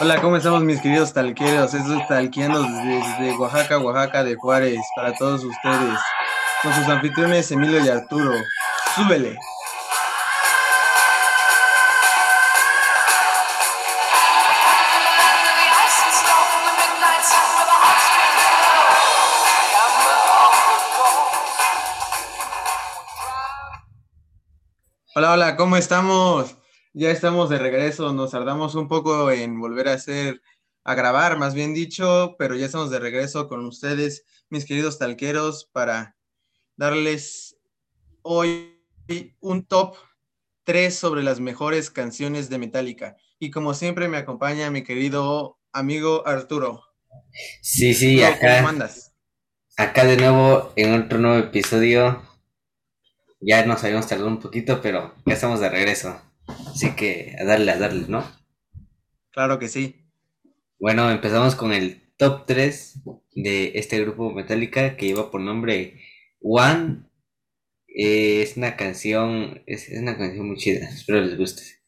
Hola, ¿cómo estamos mis queridos talqueros? Esto es Talqueando desde Oaxaca, Oaxaca de Juárez, para todos ustedes, con sus anfitriones Emilio y Arturo. ¡Súbele! Hola, hola, ¿cómo estamos? Ya estamos de regreso, nos tardamos un poco en volver a hacer, a grabar, más bien dicho, pero ya estamos de regreso con ustedes, mis queridos talqueros, para darles hoy un top 3 sobre las mejores canciones de Metallica. Y como siempre me acompaña mi querido amigo Arturo. Sí, sí, acá. Acá de nuevo en otro nuevo episodio ya nos habíamos tardado un poquito, pero ya estamos de regreso. Así que a darle, a darle, ¿no? Claro que sí. Bueno, empezamos con el top 3 de este grupo Metallica que lleva por nombre One. Eh, es una canción, es, es una canción muy chida, espero les guste.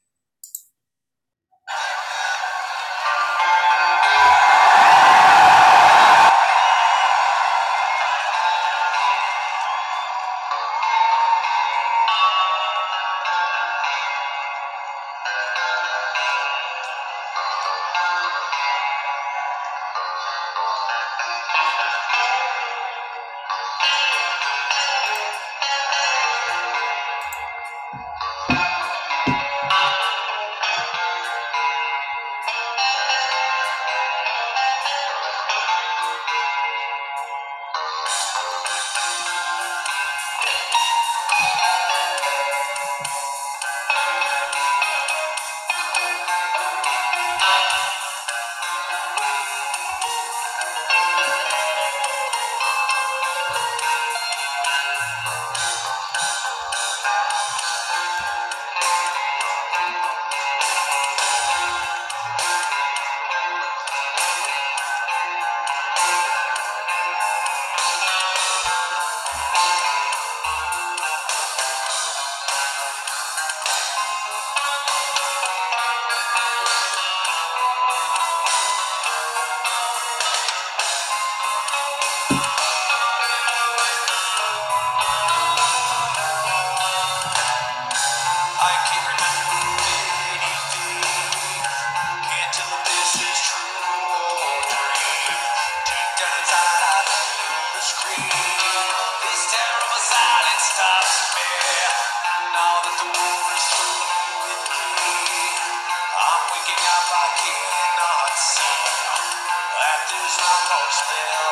horsemen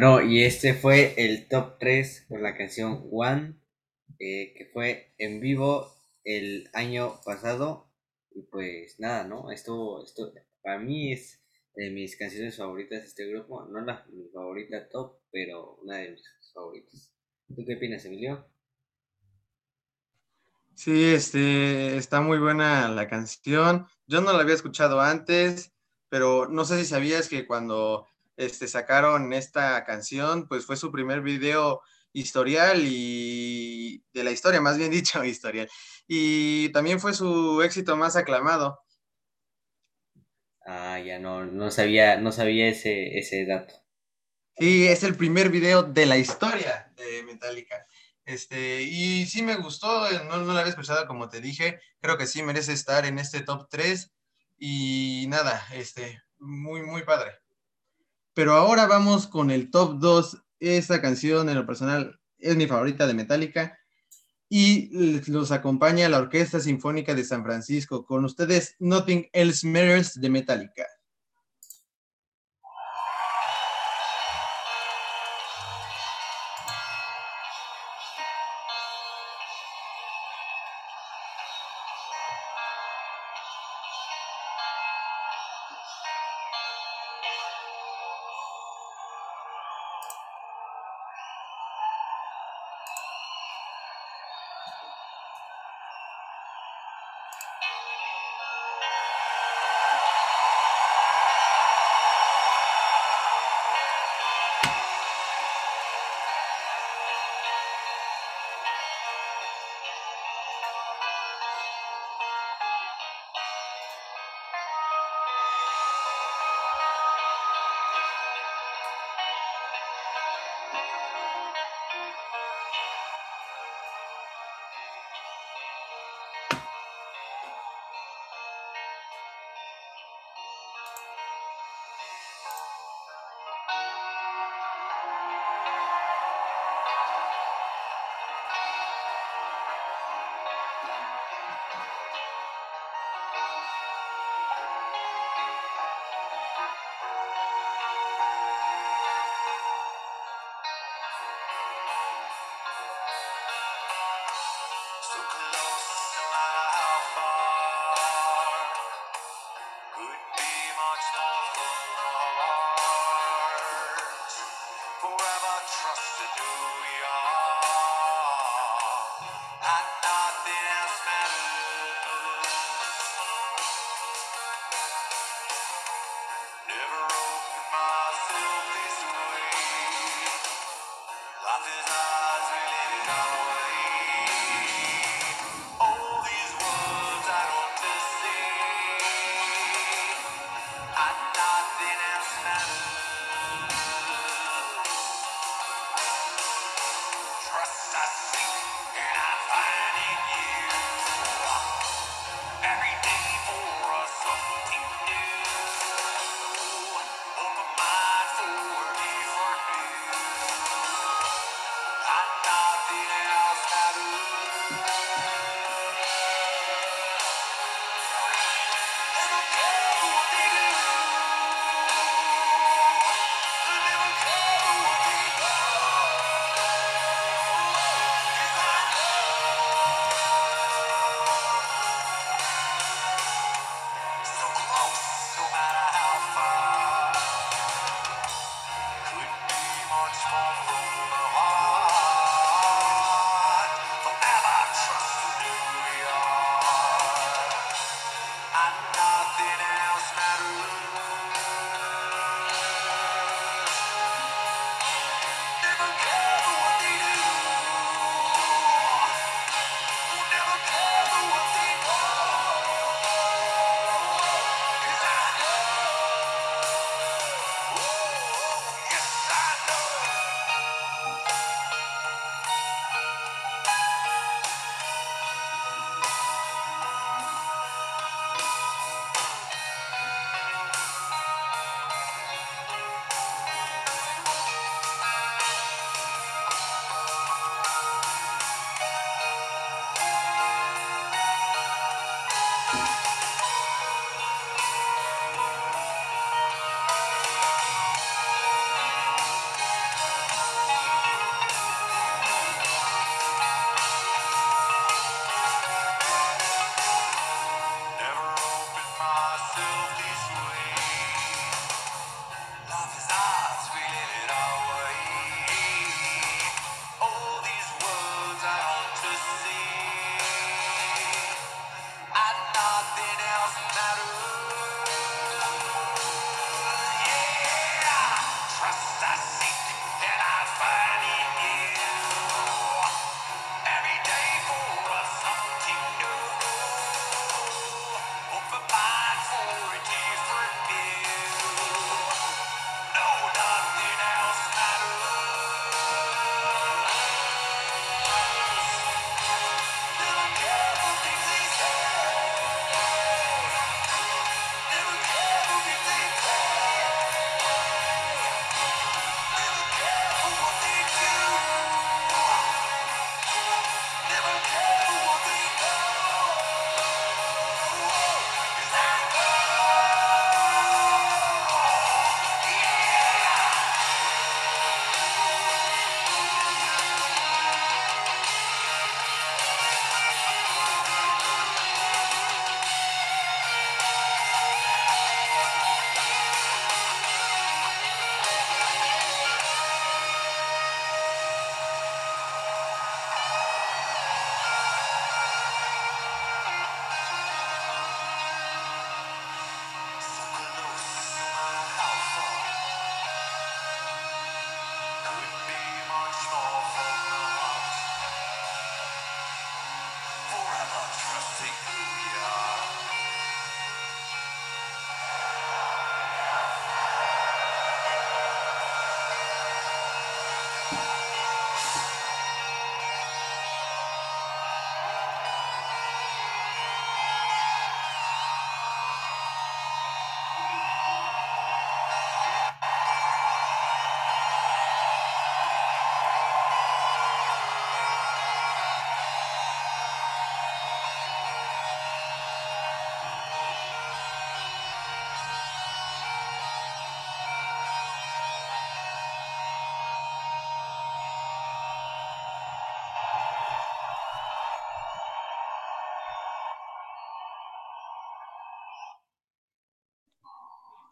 Bueno, y este fue el top 3 con la canción One, eh, que fue en vivo el año pasado. Y pues nada, ¿no? Esto, esto para mí es de mis canciones favoritas de este grupo. No la favorita top, pero una de mis favoritas. ¿Tú qué opinas, Emilio? Sí, este, está muy buena la canción. Yo no la había escuchado antes, pero no sé si sabías que cuando este, sacaron esta canción, pues fue su primer video historial y de la historia, más bien dicho, historial. Y también fue su éxito más aclamado. Ah, ya no, no sabía, no sabía ese, ese dato. Sí, es el primer video de la historia de Metallica. Este, y sí me gustó, eh, no, no la había escuchado como te dije, creo que sí merece estar en este top 3 y nada, este, muy, muy padre. Pero ahora vamos con el top 2. Esta canción en lo personal es mi favorita de Metallica y los acompaña la Orquesta Sinfónica de San Francisco. Con ustedes, Nothing Else Matters de Metallica.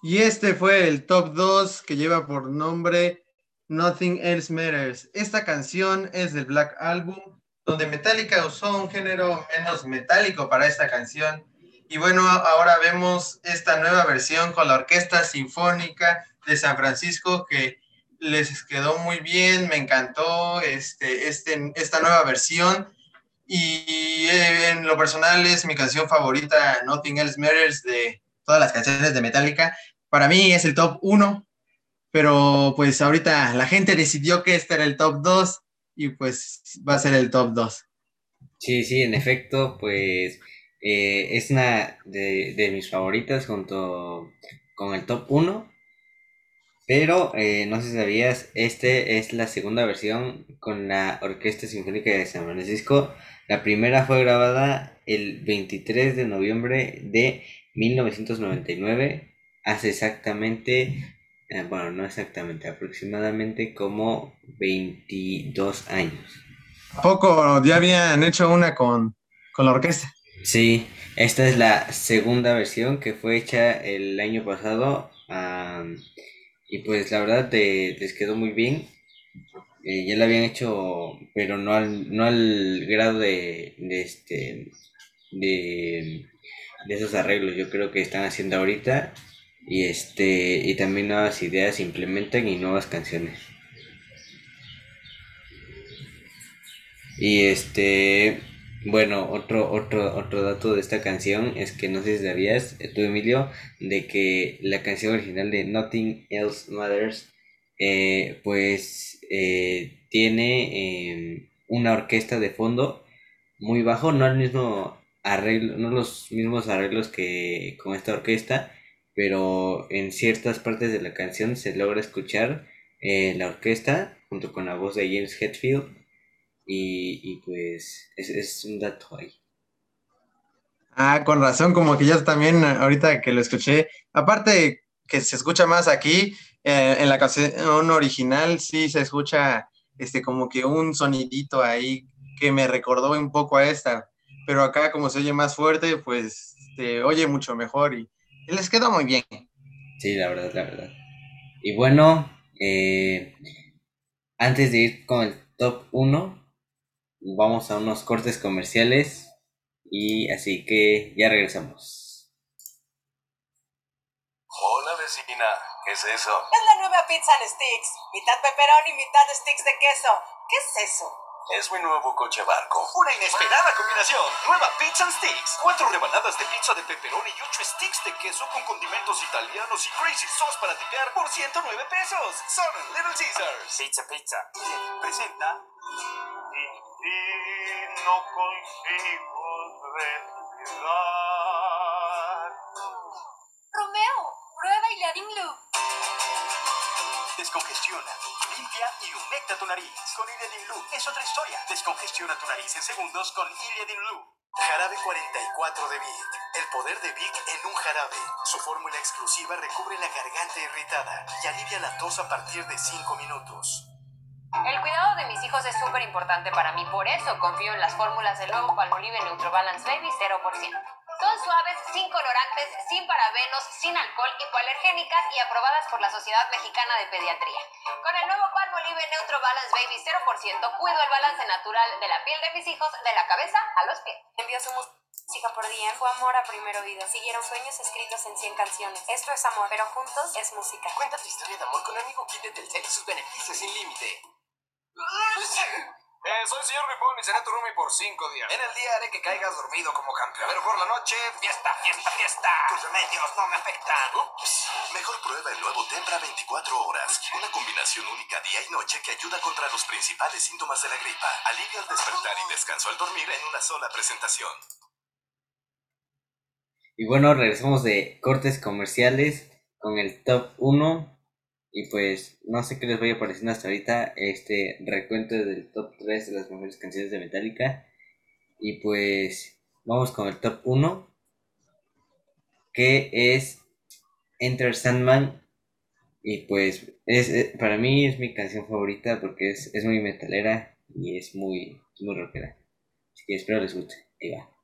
Y este fue el top 2 que lleva por nombre Nothing Else Matters. Esta canción es del Black Album, donde Metallica usó un género menos metálico para esta canción. Y bueno, ahora vemos esta nueva versión con la Orquesta Sinfónica de San Francisco que les quedó muy bien, me encantó este, este, esta nueva versión. Y eh, en lo personal es mi canción favorita, Nothing Else Matters, de todas las canciones de Metallica. Para mí es el top 1, pero pues ahorita la gente decidió que este era el top 2 y pues va a ser el top 2. Sí, sí, en efecto, pues eh, es una de, mis favoritas junto con el top 1. Pero eh, no sé si sabías, este es la segunda versión con la Orquesta Sinfónica de San Francisco. La primera fue grabada el 23 de noviembre de 1999 hace exactamente, eh, bueno, no exactamente, aproximadamente como 22 años. poco ya habían hecho una con, la orquesta? Sí, esta es la segunda versión que fue hecha el año pasado. y pues la verdad les quedó muy bien. Eh, ya la habían hecho, pero no al, no al grado de, de este de, de esos arreglos yo creo que están haciendo ahorita y este y también nuevas ideas implementan y nuevas canciones. Y este bueno otro otro otro dato de esta canción es que no sé si sabías eh, tú Emilio de que la canción original de Nothing Else Matters eh, pues eh, tiene em, una orquesta de fondo muy bajo no al mismo arreglo no los mismos arreglos que con esta orquesta pero en ciertas partes de la canción se logra escuchar eh, la orquesta junto con la voz de James Hetfield y, pues es, un dato ahí. Ah, con razón, como que yo también ahorita que lo escuché, aparte que se escucha más aquí, eh, en la canción original sí se escucha este como que un sonidito ahí que me recordó un poco a esta, pero acá como se oye más fuerte, pues se oye mucho mejor y les quedó muy bien. Sí, la verdad, la verdad. Y bueno, eh, antes de ir con el top 1, vamos a unos cortes comerciales. Y así que ya regresamos. Hola vecina, ¿qué es eso? Es la nueva pizza en sticks. Mitad pepperoni, mitad sticks de queso. ¿Qué es eso? Es mi nuevo coche barco. Una inesperada combinación. Nueva Pizza and Sticks. Cuatro rebanadas de pizza de pepperoni y ocho sticks de queso con condimentos italianos y crazy sauce para tipear por 109 pesos. Son Little Caesars. Pizza, pizza. Presenta. Y, no consigo respirar. Descongestiona, limpia y humecta tu nariz. Con Iliadin Lu es otra historia. Descongestiona tu nariz en segundos con Iliadin Lu. Jarabe 44 de Vic. El poder de Vic en un jarabe. Su fórmula exclusiva recubre la garganta irritada y alivia la tos a partir de 5 minutos. El cuidado de mis hijos es súper importante para mí, por eso confío en las fórmulas del nuevo Palmolive Neutro Balance Baby 0%. Son suaves, sin colorantes, sin parabenos, sin alcohol, hipoalergénicas y aprobadas por la Sociedad Mexicana de Pediatría. Con el nuevo Palmolive Neutro Balance Baby 0%, cuido el balance natural de la piel de mis hijos, de la cabeza a los pies. Envió su música por día, fue amor a primera oído. Siguieron sueños escritos en 100 canciones. Esto es amor, pero juntos es música. Cuenta tu historia de amor con amigo Kit de Telcel y sus beneficios sin límite. Eh, soy señor Ripón y seré tu roomie por cinco días. En el día haré que caigas dormido como campeón. Pero por la noche, fiesta, fiesta, fiesta. Tus remedios no me afectan. Ups. Mejor prueba el nuevo Tempra 24 horas. Una combinación única día y noche que ayuda contra los principales síntomas de la gripa. Alivia al despertar y descanso al dormir en una sola presentación. Y bueno, regresamos de cortes comerciales con el top 1 y pues no sé qué les vaya apareciendo hasta ahorita este recuento del top 3 de las mejores canciones de Metallica. Y pues vamos con el top 1, que es Enter Sandman. Y pues es, eh, para mí es mi canción favorita porque es, es muy metalera y es muy, muy rockera. Así que espero les guste. Ahí va.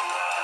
Power!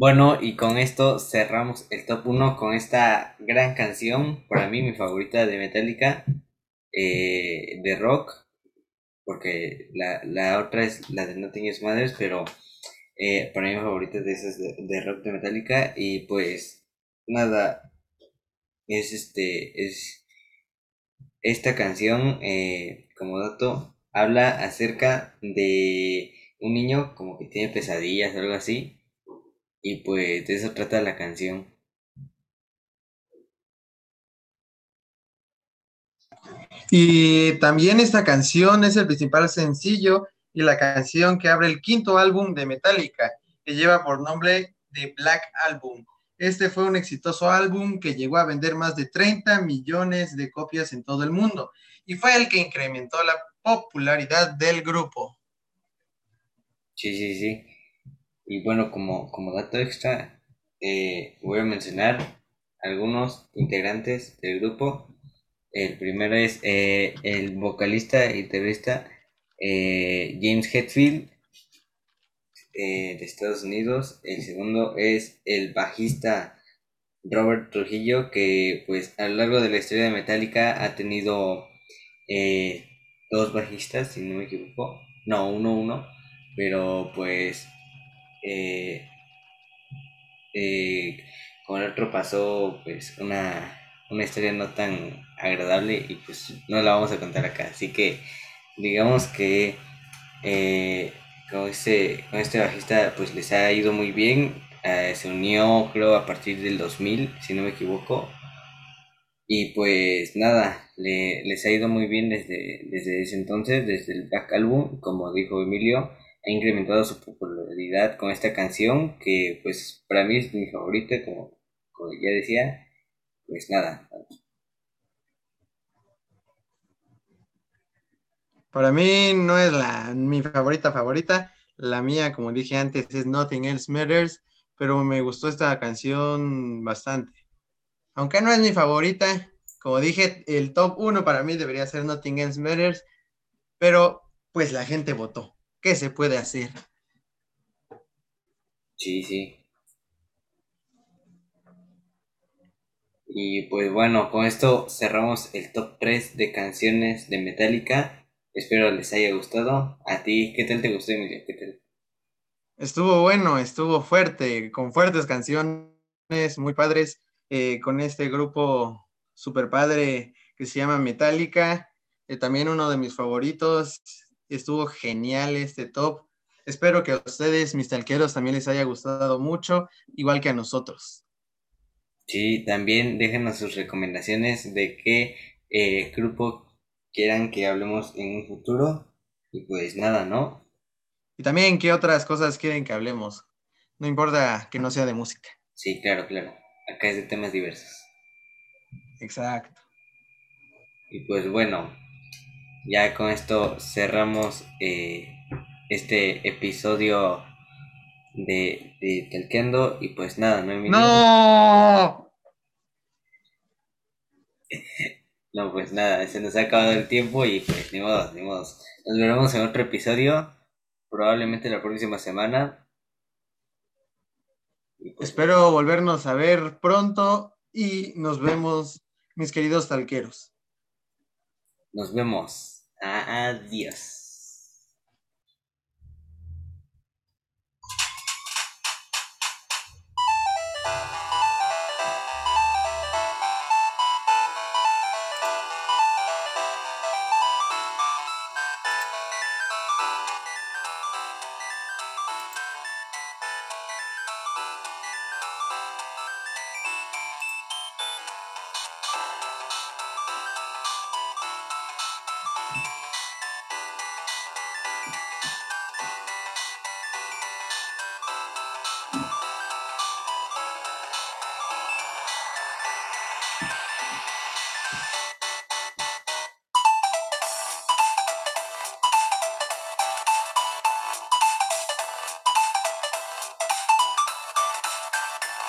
Bueno, y con esto cerramos el top 1 con esta gran canción, para mí mi favorita de Metallica, eh, de rock, porque la, la, otra es la de Nothing is Matters, pero eh, para mí mi favorita de esas de, rock de Metallica, y pues nada, es este, es esta canción, eh, como dato, habla acerca de un niño como que tiene pesadillas o algo así y pues de eso trata la canción. Y también esta canción es el principal sencillo y la canción que abre el quinto álbum de Metallica, que lleva por nombre The Black Album. Este fue un exitoso álbum que llegó a vender más de 30 millones de copias en todo el mundo y fue el que incrementó la popularidad del grupo. Sí, sí, sí. Y bueno, como, como dato extra, eh, voy a mencionar algunos integrantes del grupo. El primero es eh, el vocalista y terrorista eh, James Hetfield de Estados Unidos. El segundo es el bajista Robert Trujillo, que pues a lo largo de la historia de Metallica ha tenido dos bajistas, si no me equivoco. No, uno, uno. Pero pues eh, eh, con el otro pasó pues una, historia no tan agradable y pues no la vamos a contar acá. Así que digamos que eh, con este, con este bajista pues les ha ido muy bien. Eh, se unió creo a partir del 2000, si no me equivoco. Y pues nada, le, les ha ido muy bien desde, desde ese entonces, desde el Black Album, como dijo Emilio, ha incrementado su popularidad con esta canción que pues para mí es mi favorita, como, ya decía, pues nada. Para mí no es la, mi favorita favorita, la mía, como dije antes, es Nothing Else Matters, pero me gustó esta canción bastante. Aunque no es mi favorita, como dije, el top 1 para mí debería ser Nothing Else Matters, pero pues la gente votó. ¿Qué se puede hacer? Sí, sí. Y pues bueno, con esto cerramos el top 3 de canciones de Metallica. Espero les haya gustado. A ti, ¿qué tal te gustó, Emilio? ¿Qué tal? Estuvo bueno, estuvo fuerte, con fuertes canciones muy padres, eh, con este grupo super padre que se llama Metallica. Eh, también uno de mis favoritos. Estuvo genial este top. Espero que a ustedes, mis talqueros, también les haya gustado mucho, igual que a nosotros. Sí, también déjenos sus recomendaciones de qué eh, grupo quieran que hablemos en un futuro. Y pues nada, ¿no? Y también qué otras cosas quieren que hablemos. No importa que no sea de música. Sí, claro, claro. Acá es de temas diversos. Exacto. Y pues bueno, ya con esto cerramos eh, este episodio de, de. Y pues nada, no hay ¡No! No, pues nada, se nos ha acabado el tiempo y pues ni modo, ni modo. Nos veremos en otro episodio, probablemente la próxima semana. Pues, Espero volvernos a ver pronto y nos vemos, mis queridos talqueros. Nos vemos. Adiós.